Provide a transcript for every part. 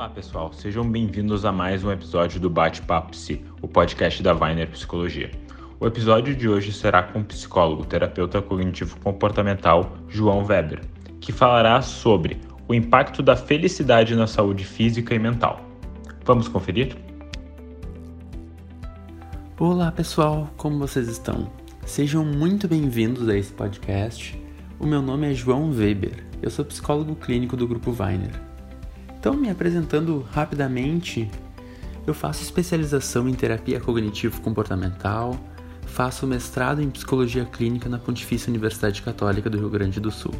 Olá pessoal, sejam bem-vindos a mais um episódio do Bate-Papo Psi, o podcast da Weiner Psicologia. O episódio de hoje será com o psicólogo, terapeuta cognitivo comportamental João Weber, que falará sobre o impacto da felicidade na saúde física e mental. Vamos conferir? Olá pessoal, como vocês estão? Sejam muito bem-vindos a esse podcast. O meu nome é João Weber, eu sou psicólogo clínico do Grupo Weiner. Então, me apresentando rapidamente, eu faço especialização em terapia cognitivo-comportamental, faço mestrado em psicologia clínica na Pontifícia Universidade Católica do Rio Grande do Sul.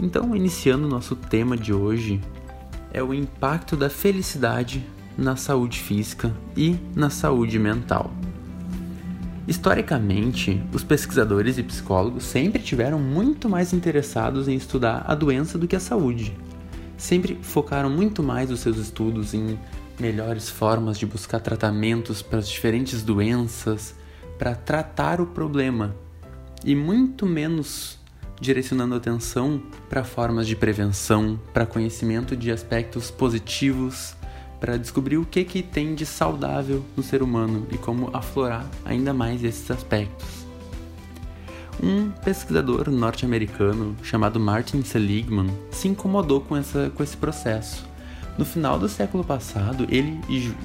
Então, iniciando o nosso tema de hoje, é o impacto da felicidade na saúde física e na saúde mental. Historicamente, os pesquisadores e psicólogos sempre tiveram muito mais interessados em estudar a doença do que a saúde. Sempre focaram muito mais os seus estudos em melhores formas de buscar tratamentos para as diferentes doenças, para tratar o problema, e muito menos direcionando atenção para formas de prevenção, para conhecimento de aspectos positivos para descobrir o que, que tem de saudável no ser humano e como aflorar ainda mais esses aspectos. Um pesquisador norte-americano chamado Martin Seligman se incomodou com, essa, com esse processo. No final do século passado, ele,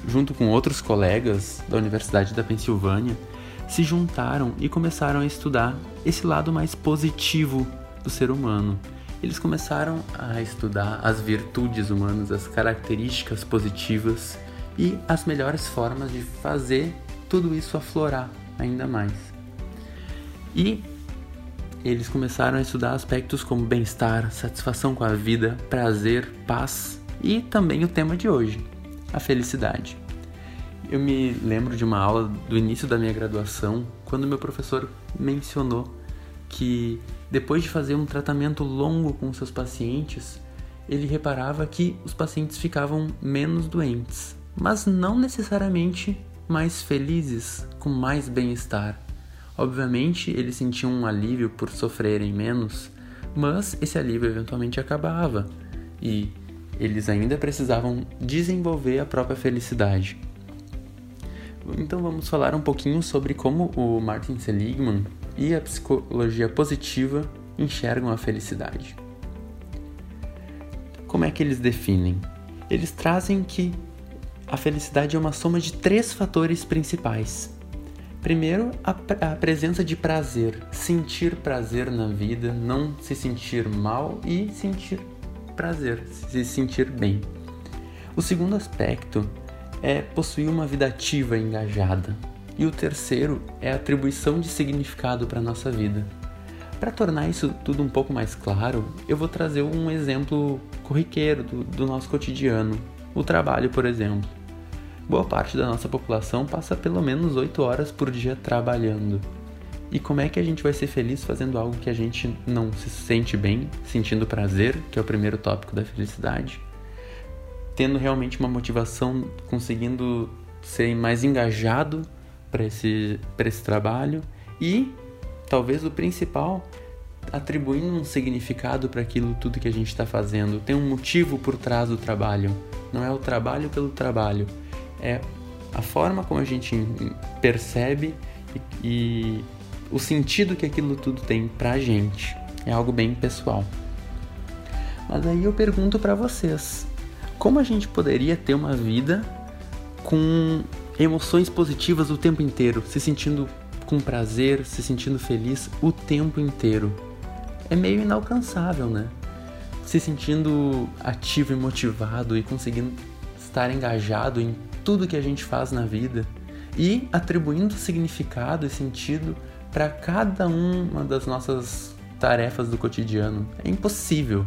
junto com outros colegas da Universidade da Pensilvânia, se juntaram e começaram a estudar esse lado mais positivo do ser humano eles começaram a estudar as virtudes humanas, as características positivas e as melhores formas de fazer tudo isso aflorar ainda mais. E eles começaram a estudar aspectos como bem-estar, satisfação com a vida, prazer, paz e também o tema de hoje, a felicidade. Eu me lembro de uma aula do início da minha graduação, quando meu professor mencionou que depois de fazer um tratamento longo com seus pacientes, ele reparava que os pacientes ficavam menos doentes, mas não necessariamente mais felizes, com mais bem-estar. Obviamente, eles sentiam um alívio por sofrerem menos, mas esse alívio eventualmente acabava e eles ainda precisavam desenvolver a própria felicidade. Então vamos falar um pouquinho sobre como o Martin Seligman e a psicologia positiva enxergam a felicidade. Como é que eles definem? Eles trazem que a felicidade é uma soma de três fatores principais. Primeiro, a, a, presença de prazer, sentir prazer na vida, não se sentir mal e sentir prazer, se sentir bem. O segundo aspecto é possuir uma vida ativa e engajada, e o terceiro é a atribuição de significado para a nossa vida. Para tornar isso tudo um pouco mais claro, eu vou trazer um exemplo corriqueiro do, do nosso cotidiano, o trabalho, por exemplo. Boa parte da nossa população passa pelo menos 8 horas por dia trabalhando. E como é que a gente vai ser feliz fazendo algo que a gente não se sente bem, sentindo prazer, que é o primeiro tópico da felicidade? Tendo realmente uma motivação, conseguindo ser mais engajado para esse, esse trabalho e, talvez o principal, atribuindo um significado para aquilo tudo que a gente está fazendo. Tem um motivo por trás do trabalho. Não é o trabalho pelo trabalho, é a forma como a gente percebe e, e o sentido que aquilo tudo tem para a gente. É algo bem pessoal. Mas aí eu pergunto para vocês, como a gente poderia ter uma vida com emoções positivas o tempo inteiro, se sentindo com prazer, se sentindo feliz o tempo inteiro. É meio inalcançável, né? Se sentindo ativo e motivado e conseguindo estar engajado em tudo que a gente faz na vida e atribuindo significado e sentido para cada uma das nossas tarefas do cotidiano. É impossível.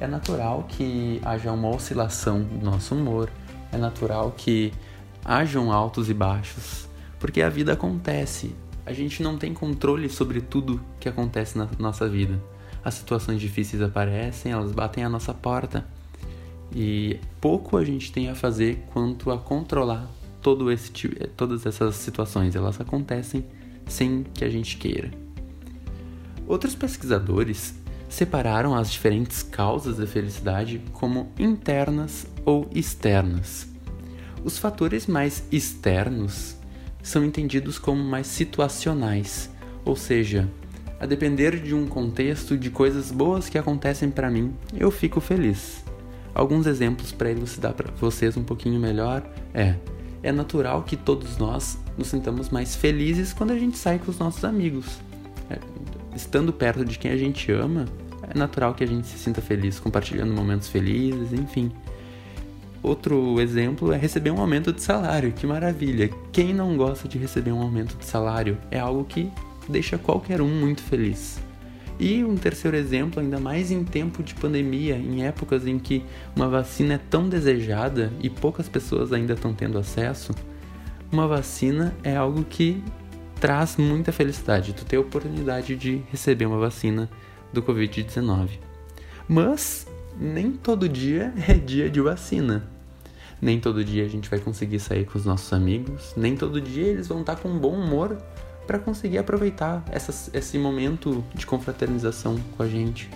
É natural que haja uma oscilação no nosso humor, é natural que hajam altos e baixos, porque a vida acontece. A gente não tem controle sobre tudo que acontece na nossa vida. As situações difíceis aparecem, elas batem à nossa porta. E pouco a gente tem a fazer quanto a controlar todo esse, todas essas situações. Elas acontecem sem que a gente queira. Outros pesquisadores separaram as diferentes causas da felicidade como internas ou externas. Os fatores mais externos são entendidos como mais situacionais, ou seja, a depender de um contexto de coisas boas que acontecem para mim, eu fico feliz. Alguns exemplos para elucidar para vocês um pouquinho melhor é: é natural que todos nós nos sintamos mais felizes quando a gente sai com os nossos amigos. É, estando perto de quem a gente ama, é natural que a gente se sinta feliz, compartilhando momentos felizes, enfim. Outro exemplo é receber um aumento de salário. Que maravilha! Quem não gosta de receber um aumento de salário? É algo que deixa qualquer um muito feliz. E um terceiro exemplo, ainda mais em tempo de pandemia, em épocas em que uma vacina é tão desejada e poucas pessoas ainda estão tendo acesso, uma vacina é algo que traz muita felicidade. Tu ter a oportunidade de receber uma vacina do Covid-19. Mas nem todo dia é dia de vacina. Nem todo dia a gente vai conseguir sair com os nossos amigos, nem todo dia eles vão estar com bom humor para conseguir aproveitar esse momento de confraternização com a gente.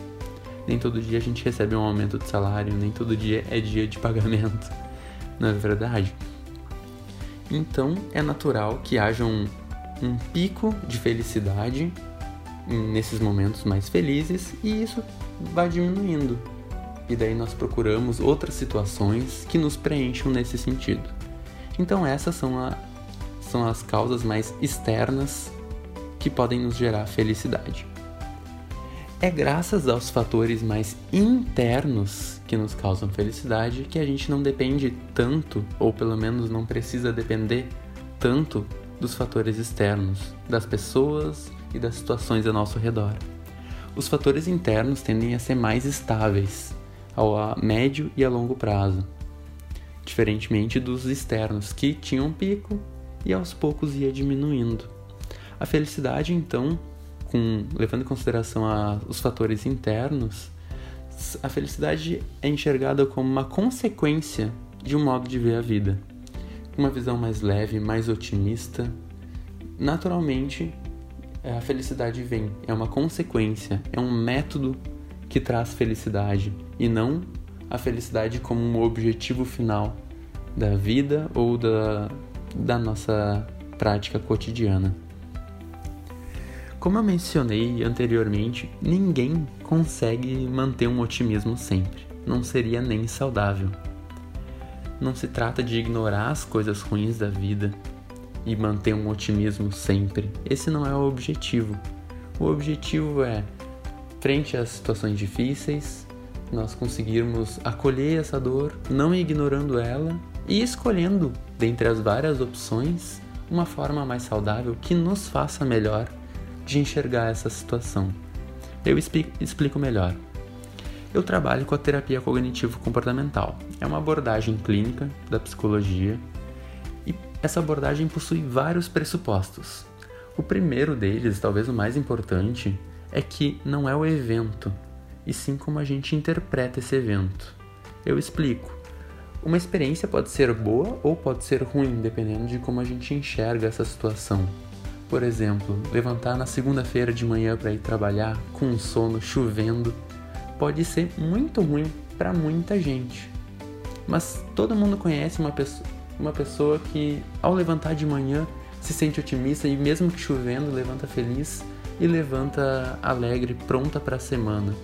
Nem todo dia a gente recebe um aumento de salário, nem todo dia é dia de pagamento, não é verdade? Então é natural que haja um, um pico de felicidade nesses momentos mais felizes e isso vai diminuindo. E daí nós procuramos outras situações que nos preencham nesse sentido. Então essas são a, são as causas mais externas que podem nos gerar felicidade. É graças aos fatores mais internos que nos causam felicidade que a gente não depende tanto, ou pelo menos não precisa depender tanto dos fatores externos, das pessoas e das situações ao nosso redor. Os fatores internos tendem a ser mais estáveis ao médio e a longo prazo, diferentemente dos externos que tinham um pico e aos poucos ia diminuindo. A felicidade, então, com, levando em consideração a, os fatores internos, a felicidade é enxergada como uma consequência de um modo de ver a vida. Uma visão mais leve, mais otimista. Naturalmente, a felicidade vem, é uma consequência, é um método que traz felicidade e não a felicidade como um objetivo final da vida ou da, da nossa prática cotidiana. Como eu mencionei anteriormente, ninguém consegue manter um otimismo sempre. Não seria nem saudável. Não se trata de ignorar as coisas ruins da vida e manter um otimismo sempre. Esse não é o objetivo. O objetivo é, frente às situações difíceis, nós conseguirmos acolher essa dor, não ignorando ela e escolhendo, dentre as várias opções, uma forma mais saudável que nos faça melhor de enxergar essa situação. Eu explico melhor. Eu trabalho com a terapia cognitivo-comportamental. É uma abordagem clínica da psicologia e essa abordagem possui vários pressupostos. O primeiro deles, talvez o mais importante, é que não é o evento, e sim como a gente interpreta esse evento. Eu explico. Uma experiência pode ser boa ou pode ser ruim, dependendo de como a gente enxerga essa situação. Por exemplo, levantar na segunda-feira de manhã para ir trabalhar com sono chovendo pode ser muito ruim para muita gente. Mas todo mundo conhece uma pessoa, uma pessoa que, ao levantar de manhã, se sente otimista e, mesmo que chovendo, levanta feliz e levanta alegre, pronta para a semana.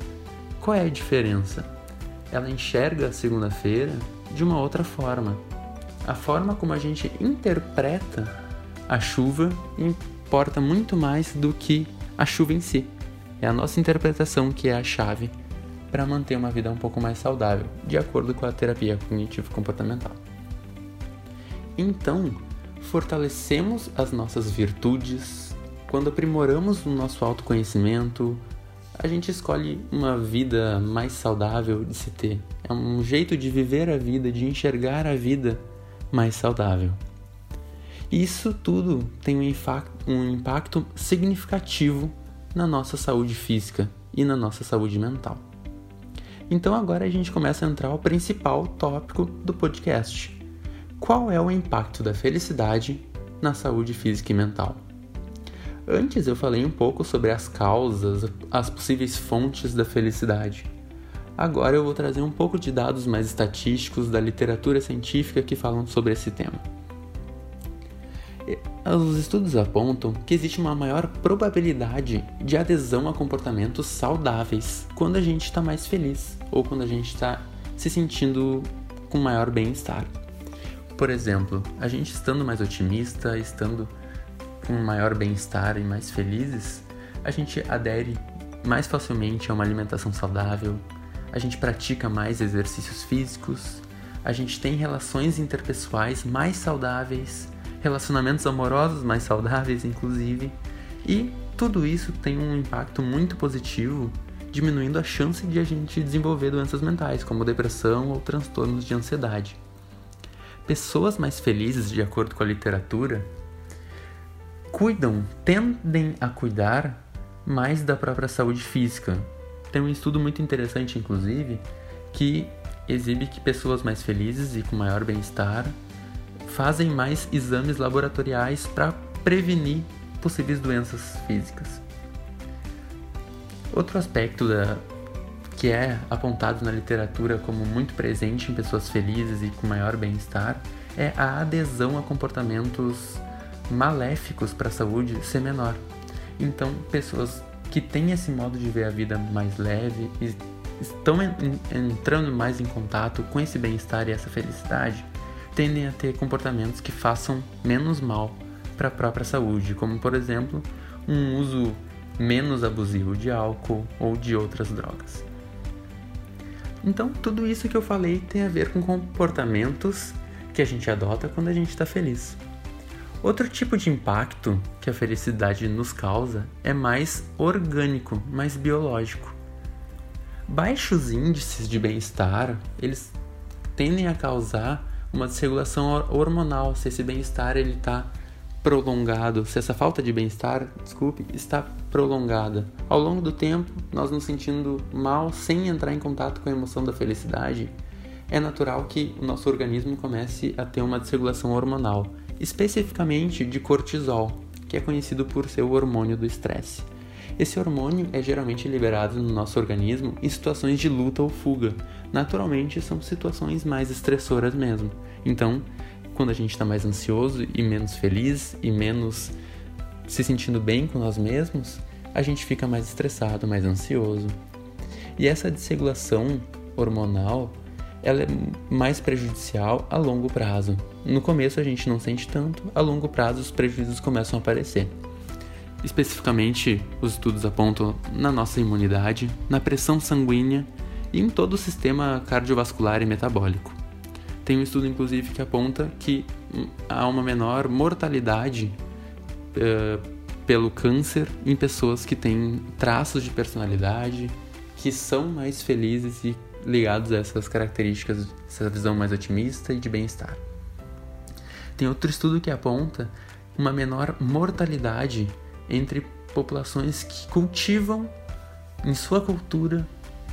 Qual é a diferença? Ela enxerga a segunda-feira de uma outra forma. A forma como a gente interpreta a chuva importa muito mais do que a chuva em si. É a nossa interpretação que é a chave para manter uma vida um pouco mais saudável, de acordo com a terapia cognitivo-comportamental. Então, fortalecemos as nossas virtudes quando aprimoramos o nosso autoconhecimento, a gente escolhe uma vida mais saudável de se ter. É um jeito de viver a vida, de enxergar a vida mais saudável. Isso tudo tem um, um impacto significativo na nossa saúde física e na nossa saúde mental. Então agora a gente começa a entrar ao principal tópico do podcast. Qual é o impacto da felicidade na saúde física e mental? Antes eu falei um pouco sobre as causas, as possíveis fontes da felicidade. Agora eu vou trazer um pouco de dados mais estatísticos da literatura científica que falam sobre esse tema. Os estudos apontam que existe uma maior probabilidade de adesão a comportamentos saudáveis quando a gente está mais feliz ou quando a gente está se sentindo com maior bem-estar. Por exemplo, a gente estando mais otimista, estando com maior bem-estar e mais felizes, a gente adere mais facilmente a uma alimentação saudável, a gente pratica mais exercícios físicos, a gente tem relações interpessoais mais saudáveis, relacionamentos amorosos mais saudáveis, inclusive, e tudo isso tem um impacto muito positivo, diminuindo a chance de a gente desenvolver doenças mentais, como depressão ou transtornos de ansiedade. Pessoas mais felizes, de acordo com a literatura, cuidam, tendem a cuidar mais da própria saúde física. Tem um estudo muito interessante, inclusive, que exibe que pessoas mais felizes e com maior bem-estar fazem mais exames laboratoriais para prevenir possíveis doenças físicas. Outro aspecto da, que é apontado na literatura como muito presente em pessoas felizes e com maior bem-estar é a adesão a comportamentos maléficos para a saúde ser menor. Então, pessoas que têm esse modo de ver a vida mais leve e estão entrando mais em contato com esse bem-estar e essa felicidade, tendem a ter comportamentos que façam menos mal para a própria saúde, como por exemplo, um uso menos abusivo de álcool ou de outras drogas. Então, tudo isso que eu falei tem a ver com comportamentos que a gente adota quando a gente está feliz. Outro tipo de impacto que a felicidade nos causa é mais orgânico, mais biológico. Baixos índices de bem-estar, eles tendem a causar uma desregulação hormonal, se esse bem-estar ele está prolongado, se essa falta de bem-estar, desculpe, está prolongada. Ao longo do tempo, nós nos sentindo mal sem entrar em contato com a emoção da felicidade, é natural que o nosso organismo comece a ter uma desregulação hormonal especificamente de cortisol, que é conhecido por ser o hormônio do estresse. Esse hormônio é geralmente liberado no nosso organismo em situações de luta ou fuga. Naturalmente, são situações mais estressoras mesmo. Então, quando a gente está mais ansioso e menos feliz e menos se sentindo bem com nós mesmos, a gente fica mais estressado, mais ansioso. E essa desregulação hormonal ela é mais prejudicial a longo prazo. No começo a gente não sente tanto, a longo prazo os prejuízos começam a aparecer. Especificamente, os estudos apontam na nossa imunidade, na pressão sanguínea e em todo o sistema cardiovascular e metabólico. Tem um estudo, inclusive, que aponta que há uma menor mortalidade uh, pelo câncer em pessoas que têm traços de personalidade, que são mais felizes e ligados a essas características, essa visão mais otimista e de bem-estar. Tem outro estudo que aponta uma menor mortalidade entre populações que cultivam em sua cultura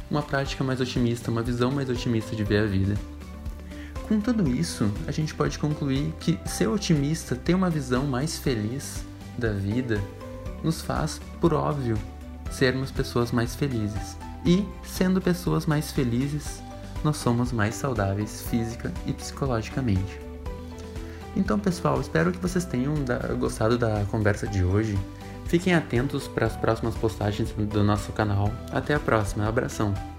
uma prática mais otimista, uma visão mais otimista de ver a vida. Com tudo isso, a gente pode concluir que ser otimista, ter uma visão mais feliz da vida, nos faz, por óbvio, sermos pessoas mais felizes. E, sendo pessoas mais felizes, nós somos mais saudáveis física e psicologicamente. Então, pessoal, espero que vocês tenham gostado da conversa de hoje. Fiquem atentos para as próximas postagens do nosso canal. Até a próxima, abração!